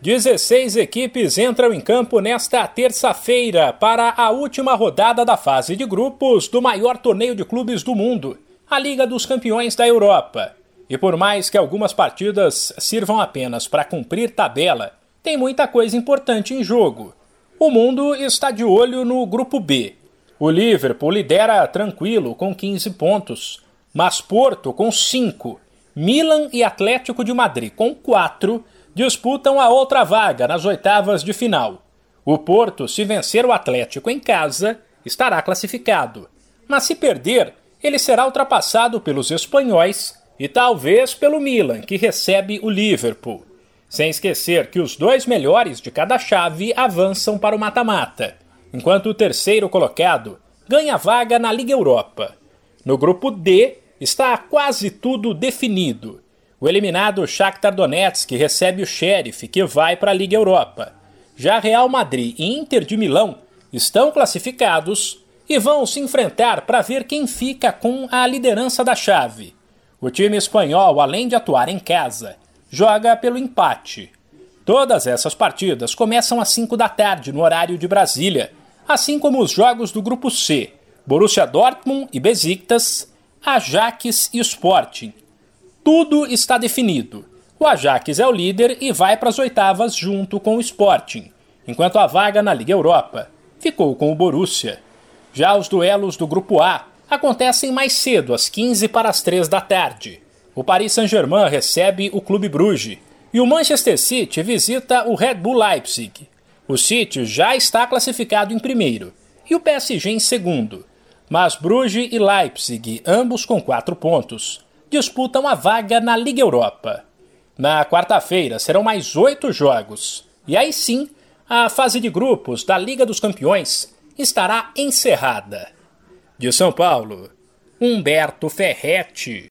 16 equipes entram em campo nesta terça-feira para a última rodada da fase de grupos do maior torneio de clubes do mundo, a Liga dos Campeões da Europa. E por mais que algumas partidas sirvam apenas para cumprir tabela, tem muita coisa importante em jogo. O mundo está de olho no grupo B. O Liverpool lidera tranquilo com 15 pontos, mas Porto com 5, Milan e Atlético de Madrid com 4 disputam a outra vaga nas oitavas de final. O Porto, se vencer o Atlético em casa, estará classificado. Mas se perder, ele será ultrapassado pelos espanhóis e talvez pelo Milan, que recebe o Liverpool. Sem esquecer que os dois melhores de cada chave avançam para o mata-mata, enquanto o terceiro colocado ganha vaga na Liga Europa. No grupo D está quase tudo definido. O eliminado Shakhtar Donetsk recebe o Sheriff, que vai para a Liga Europa. Já Real Madrid e Inter de Milão estão classificados e vão se enfrentar para ver quem fica com a liderança da chave. O time espanhol, além de atuar em casa, joga pelo empate. Todas essas partidas começam às 5 da tarde no horário de Brasília, assim como os jogos do grupo C, Borussia Dortmund e Besiktas, Ajax e Sporting tudo está definido. O Ajax é o líder e vai para as oitavas junto com o Sporting, enquanto a vaga na Liga Europa ficou com o Borussia. Já os duelos do Grupo A acontecem mais cedo, às 15 para as 3 da tarde. O Paris Saint-Germain recebe o Clube Bruges e o Manchester City visita o Red Bull Leipzig. O City já está classificado em primeiro e o PSG em segundo, mas Bruges e Leipzig, ambos com quatro pontos, disputam a vaga na Liga Europa. Na quarta-feira serão mais oito jogos, e aí sim a fase de grupos da Liga dos Campeões estará encerrada. De São Paulo, Humberto Ferretti.